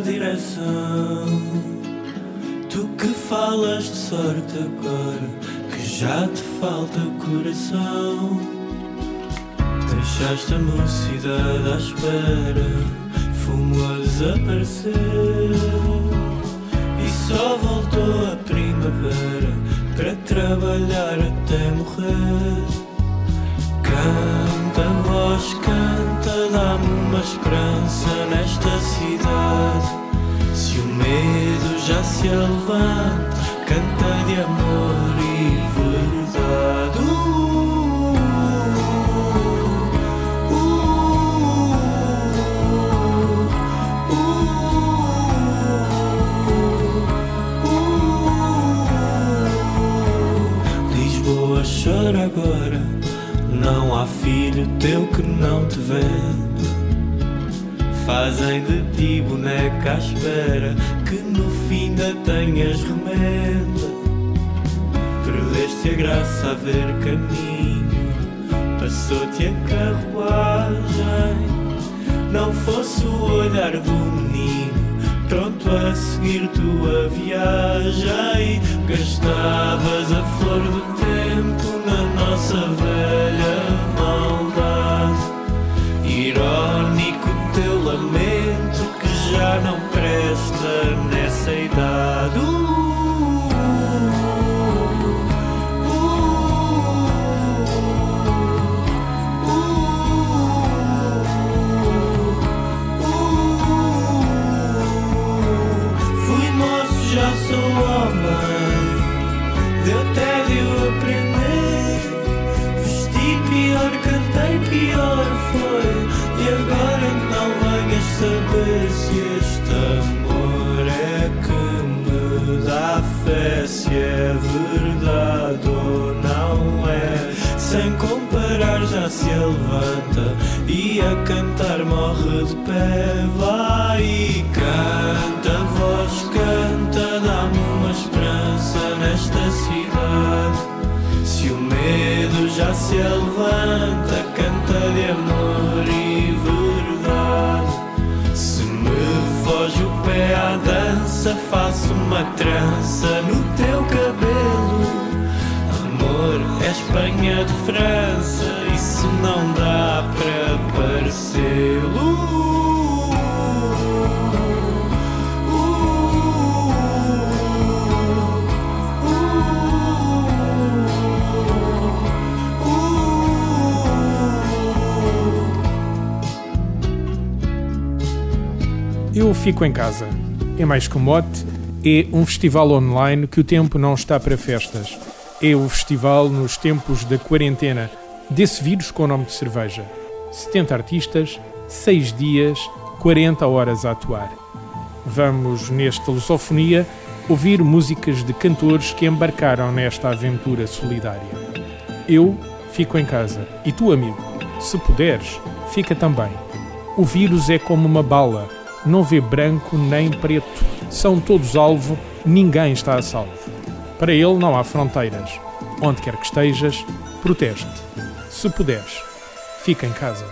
Direção. Tu que falas de sorte agora, que já te falta coração. Deixaste a mocidade à espera, fumo a desaparecer. E só voltou a primavera para trabalhar até morrer. Canta, voz, canta, uma esperança nesta cidade. Se o medo já se levanta, canta de amor e verdade. Uh, uh, uh. Lisboa chora agora. Não há filho teu que não te venda. Fazem de ti boneca à espera que no fim da tenhas remenda. Perdeste a graça a ver caminho, passou-te a carruagem. Não fosse o olhar do menino, pronto a seguir tua viagem. Gastavas a flor do e a cantar morre de pé. Vai e canta, voz canta, dá-me uma esperança nesta cidade. Se o medo já se levanta, canta de amor e verdade. Se me foge o pé à dança, faço uma trança no teu cabelo. Amor, é Espanha de França, fico em casa. É mais que um mote, é um festival online que o tempo não está para festas. É o festival nos tempos da quarentena, desse vírus com o nome de cerveja. 70 artistas, 6 dias, 40 horas a atuar. Vamos, nesta lusofonia, ouvir músicas de cantores que embarcaram nesta aventura solidária. Eu fico em casa e tu, amigo, se puderes, fica também. O vírus é como uma bala, não vê branco nem preto, são todos alvo, ninguém está a salvo. Para ele não há fronteiras. Onde quer que estejas, protege-te. Se puderes, fica em casa.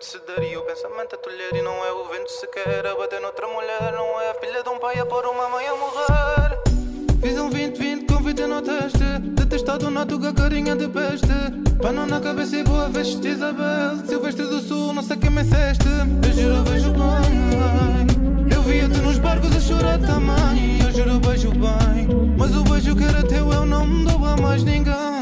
Não é eu tento ceder e o pensamento a tolher e não é o vento sequer a bater noutra mulher. Não é a filha de um pai a pôr uma mãe a morrer. Fiz um 20-20 com vida no teste. Detestado na tuga carinha de peste. Pano na cabeça e boa veste Isabel. Silvestre do Sul, não sei quem me ceste Eu juro vejo bem Eu via-te nos barcos a chorar também. Eu juro beijo bem. Mas o beijo que era teu eu não me dou a mais ninguém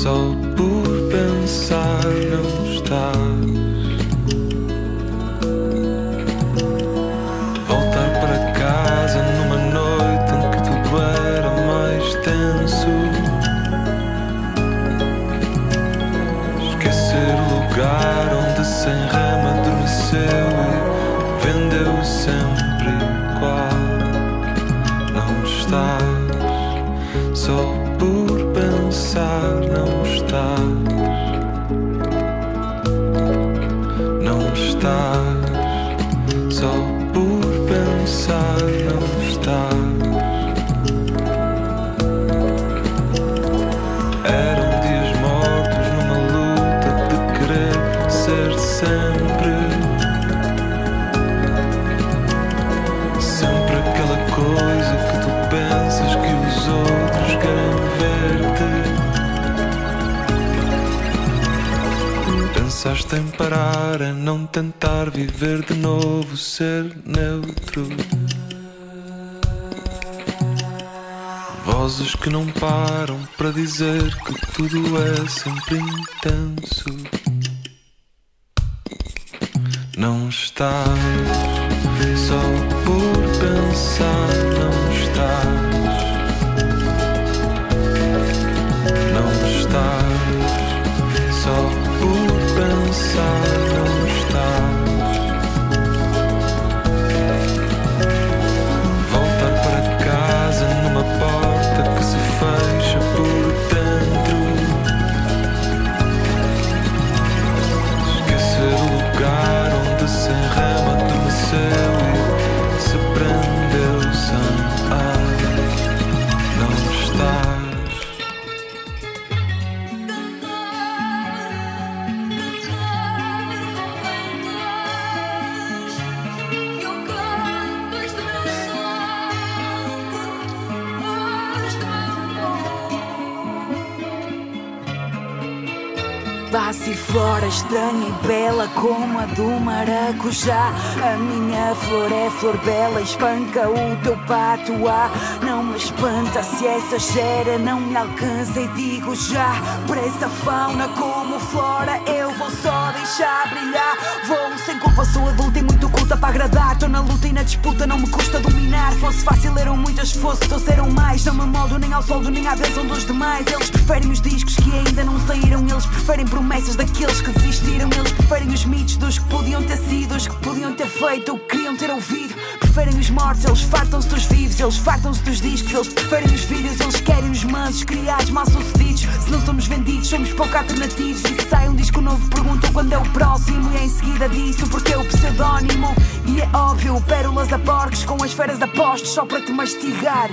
estás só Pensaste em parar, em não tentar viver de novo, ser neutro. Vozes que não param para dizer que tudo é sempre intenso. Não estás só por pensar, não estás. Não estás só por estranha e bela como a do maracujá. A minha flor é flor bela, espanca o teu patuá. Não me espanta se essa gera não me alcança e digo já. Para essa fauna como flora, eu vou só deixar brilhar. Vou sem culpa, sou adulta e muito culta para agradar. Tô na luta e na disputa, não me custa dominar. Fosse fácil, eram muitas, fosse trouxeram mais. Não me moldo nem ao soldo, nem à bênção dos demais. Eles preferem os discos que ainda não saíram. Eles preferem promessas daqueles que desistiram. Eles preferem os mitos dos que podiam ter sido, os que podiam ter feito, o que queriam ter ouvido. Preferem os mortos, eles fartam-se dos vivos, eles fartam-se dos discos, eles preferem os vídeos, eles querem os mansos, criados, mal sucedidos. Se não somos vendidos, somos pouco alternativos. E se sai um disco novo, perguntam quando é o próximo. E em seguida disso, porque é o pseudónimo. E é óbvio, pérolas a porcos com as feras a postos, só para te mastigar.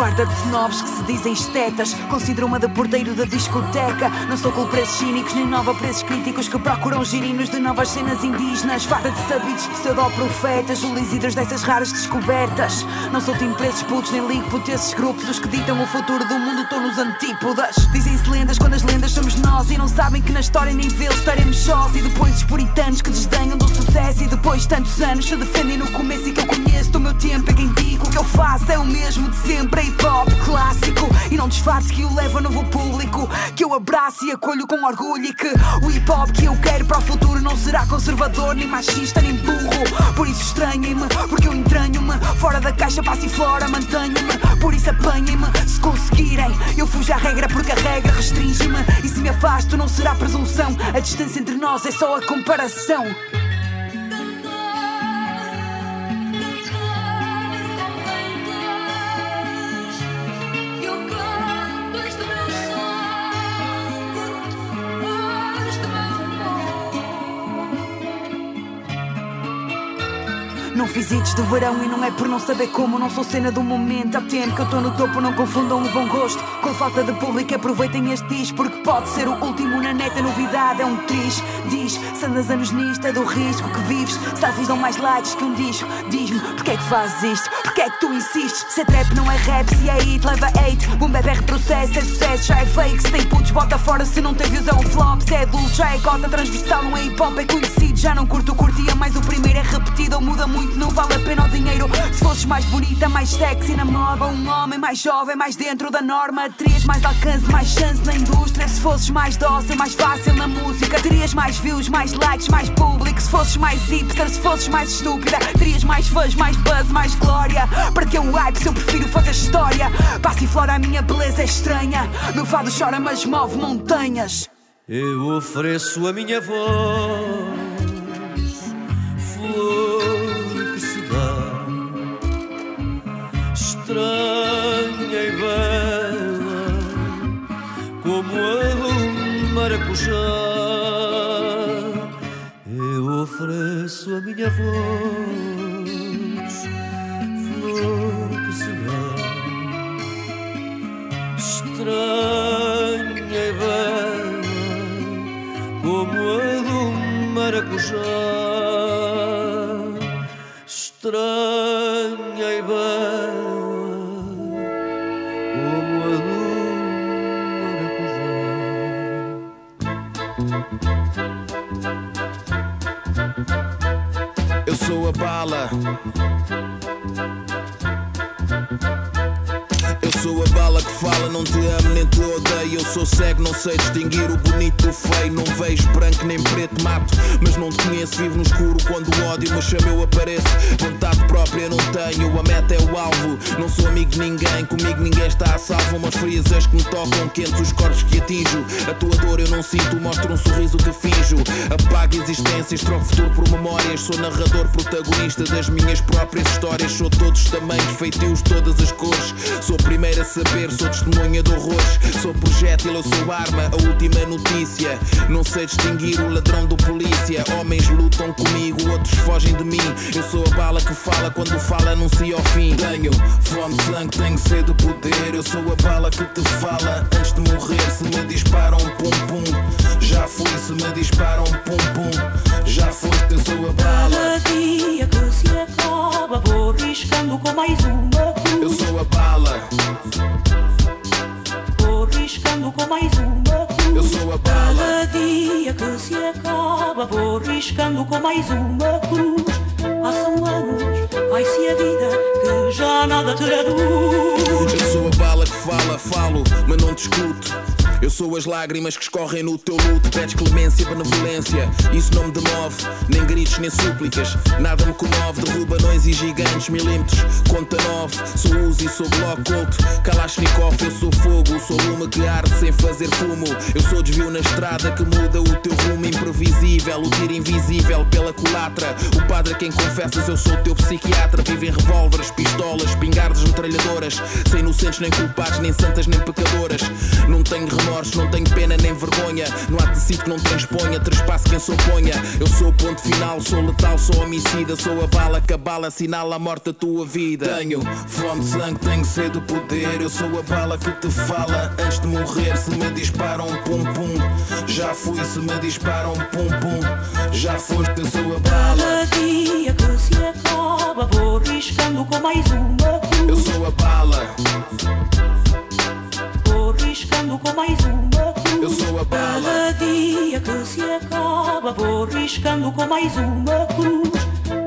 Farta de snobs que se dizem estetas. Considero-me de porteiro da discoteca. Não sou com preços cínicos nem nova preços críticos Que procuram girinos de novas cenas indígenas. Farta de sabidos pseudoprofetas Lisíderes dessas raras descobertas. Não sou time preços putos nem ligo por esses grupos Os que ditam o futuro do mundo. Estão nos antípodas. Dizem-se lendas quando as lendas somos nós E não sabem que na história nem vê estaremos sós. E depois os puritanos que desdenham do sucesso. E depois tantos anos se defendem no começo E que eu conheço do meu tempo. É quem digo O que eu faço é o mesmo de sempre hip hop clássico. E não disfarce que o leva novo público. Que eu abraço e acolho com orgulho. E que o hip hop que eu quero para o futuro Não será conservador, nem machista, nem burro. Por isso estranhem-me, porque eu entranho-me. Fora da caixa, passo e fora, mantenho-me. Por isso apanhem-me, se conseguirem. Eu fujo à regra porque a regra restringe-me. E se me afasto não será presunção. A distância entre nós é só a comparação hits de verão e não é por não saber como. Não sou cena do momento. Há tempo que eu estou no topo, não confundam o bom gosto. Com falta de público, aproveitem este disco. Porque pode ser o último na neta. Novidade é um triz. Diz, se andas anos nisto, é do risco que vives. Selfies dão mais likes que um disco. Diz-me, porque é que fazes isto? Porque é que tu insistes? Se é trap, não é rap. Se é hit, leva hate. Boom bap é retrocesso, é sucesso, já é fake. Se tem putos, bota fora. Se não tem views, é um flop. Se é adulto, já é cota transversal. Não é hip hop, é conhecido. Já não curto, curtia mais o primeiro. É repetido ou muda muito, não vale a pena o dinheiro. Se fosses mais bonita, mais sexy na moda. Um homem mais jovem, mais dentro da norma. Terias mais alcance, mais chance na indústria. Se fosses mais dócil, mais fácil na música. Terias mais views, mais likes, mais público. Se fosses mais hipster, se fosses mais estúpida. Terias mais fãs, mais buzz, mais glória. Para que o hype se eu prefiro fazer história? Passa e flora, a minha beleza é estranha. Meu fado chora, mas move montanhas. Eu ofereço a minha voz, do maracujá. Eu ofereço a minha voz, bonito do feio. Não vejo branco nem preto, mato. Mas não te conheço, vivo no escuro quando o ódio me chama, eu apareço. Vontade própria não tenho, a meta é o alvo. Não sou amigo de ninguém, comigo ninguém está a salvo. Umas frias as que me tocam, quentes os corpos que atinjo. A tua dor eu não sinto, mostro um sorriso que finjo. Apago existências, troco futuro por memórias. Sou narrador, protagonista das minhas próprias histórias. Sou todos os tamanhos, feitios, todas as cores. Sou o primeiro a saber, sou testemunha de horrores. Sou projétil, eu sou arma, a última notícia. Não sei distinguir o ladrão do polícia. Homens lutam comigo, outros fogem de mim. Eu sou a bala que fala quando fala, anuncia o fim. Tenho fome, sangue, tenho sede de poder. Eu sou a bala que te fala antes de morrer. Se me disparam, pum pum. Já fui, se me disparam, pum pum. Já foi, eu sou a bala. Cada dia que se acaba, vou riscando com mais uma cruz. Eu sou a bala. Vou riscando com mais uma acaba, vou riscando com mais uma cruz. Passam anos, vai-se a vida, que já nada traduz. Fala, falo, mas não discuto. Eu sou as lágrimas que escorrem no teu luto. Pedes clemência, benevolência, isso não me demove. Nem gritos, nem súplicas, nada me comove. Derruba anões e gigantes, milímetros, conta nove. Sou Uzi, sou bloco culto. Kalashnikov, eu sou fogo. Sou lume que arde sem fazer fumo. Eu sou desvio na estrada que muda o teu rumo imprevisível. O tiro invisível pela culatra. O padre a quem confessas, eu sou teu psiquiatra. Vive em revólveres, pistolas, pingardas, metralhadoras. Sem inocentes, nem culpados, nem santas, nem pecadoras. Não tenho remorsos, não tenho pena nem vergonha. Não há tecido que não transponha, trespasse quem se oponha. Eu sou o ponto final, sou letal, sou homicida. Sou a bala que a bala assinala a morte da tua vida. Tenho fome de sangue, tenho sede de poder. Eu sou a bala que te fala antes de morrer. Se me disparam, pum pum. Já fui, se me disparam, pum pum. Já foste, eu sou a bala. Cada dia que se acaba, vou riscando com mais uma cruz. Eu sou a bala. Com mais uma cruz. Eu sou a bala. Cada dia que se acaba, vou riscando com mais uma cruz.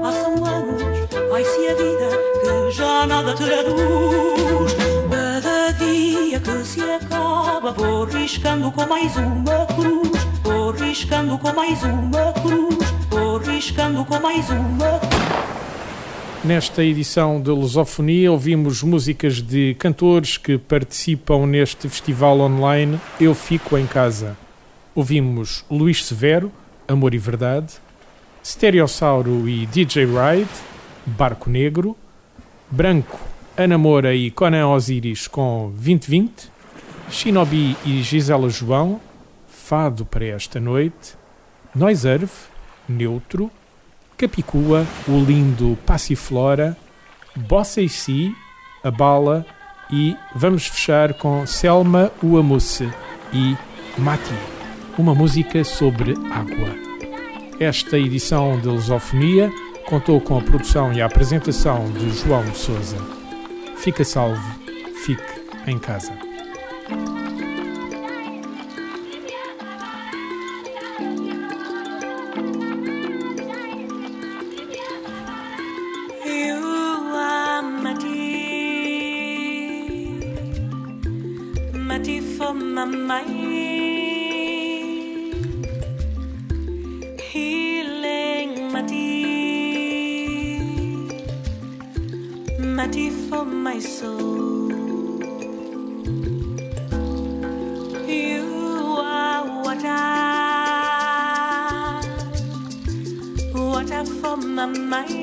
Passam anos, vai-se a vida, que já nada traduz. Cada dia que se acaba, vou riscando com mais uma cruz. Vou riscando com mais uma cruz. Vou riscando com mais uma Nesta edição de Lusofonia ouvimos músicas de cantores que participam neste festival online Eu Fico em Casa. Ouvimos Luís Severo, Amor e Verdade, Stereossauro e DJ Ride, Barco Negro, Branco, Ana Moura e Conan Osiris com 2020, Shinobi e Gisela João, Fado para esta noite, Noiserve, Neutro, Capicua, o lindo Passiflora, Bossa e Si, a Bala e vamos fechar com Selma Uamusse e Mati, uma música sobre água. Esta edição de Lusofonia contou com a produção e a apresentação de João de Souza. Fica salvo, fique em casa. Mati for my soul. You are water, water for my mind.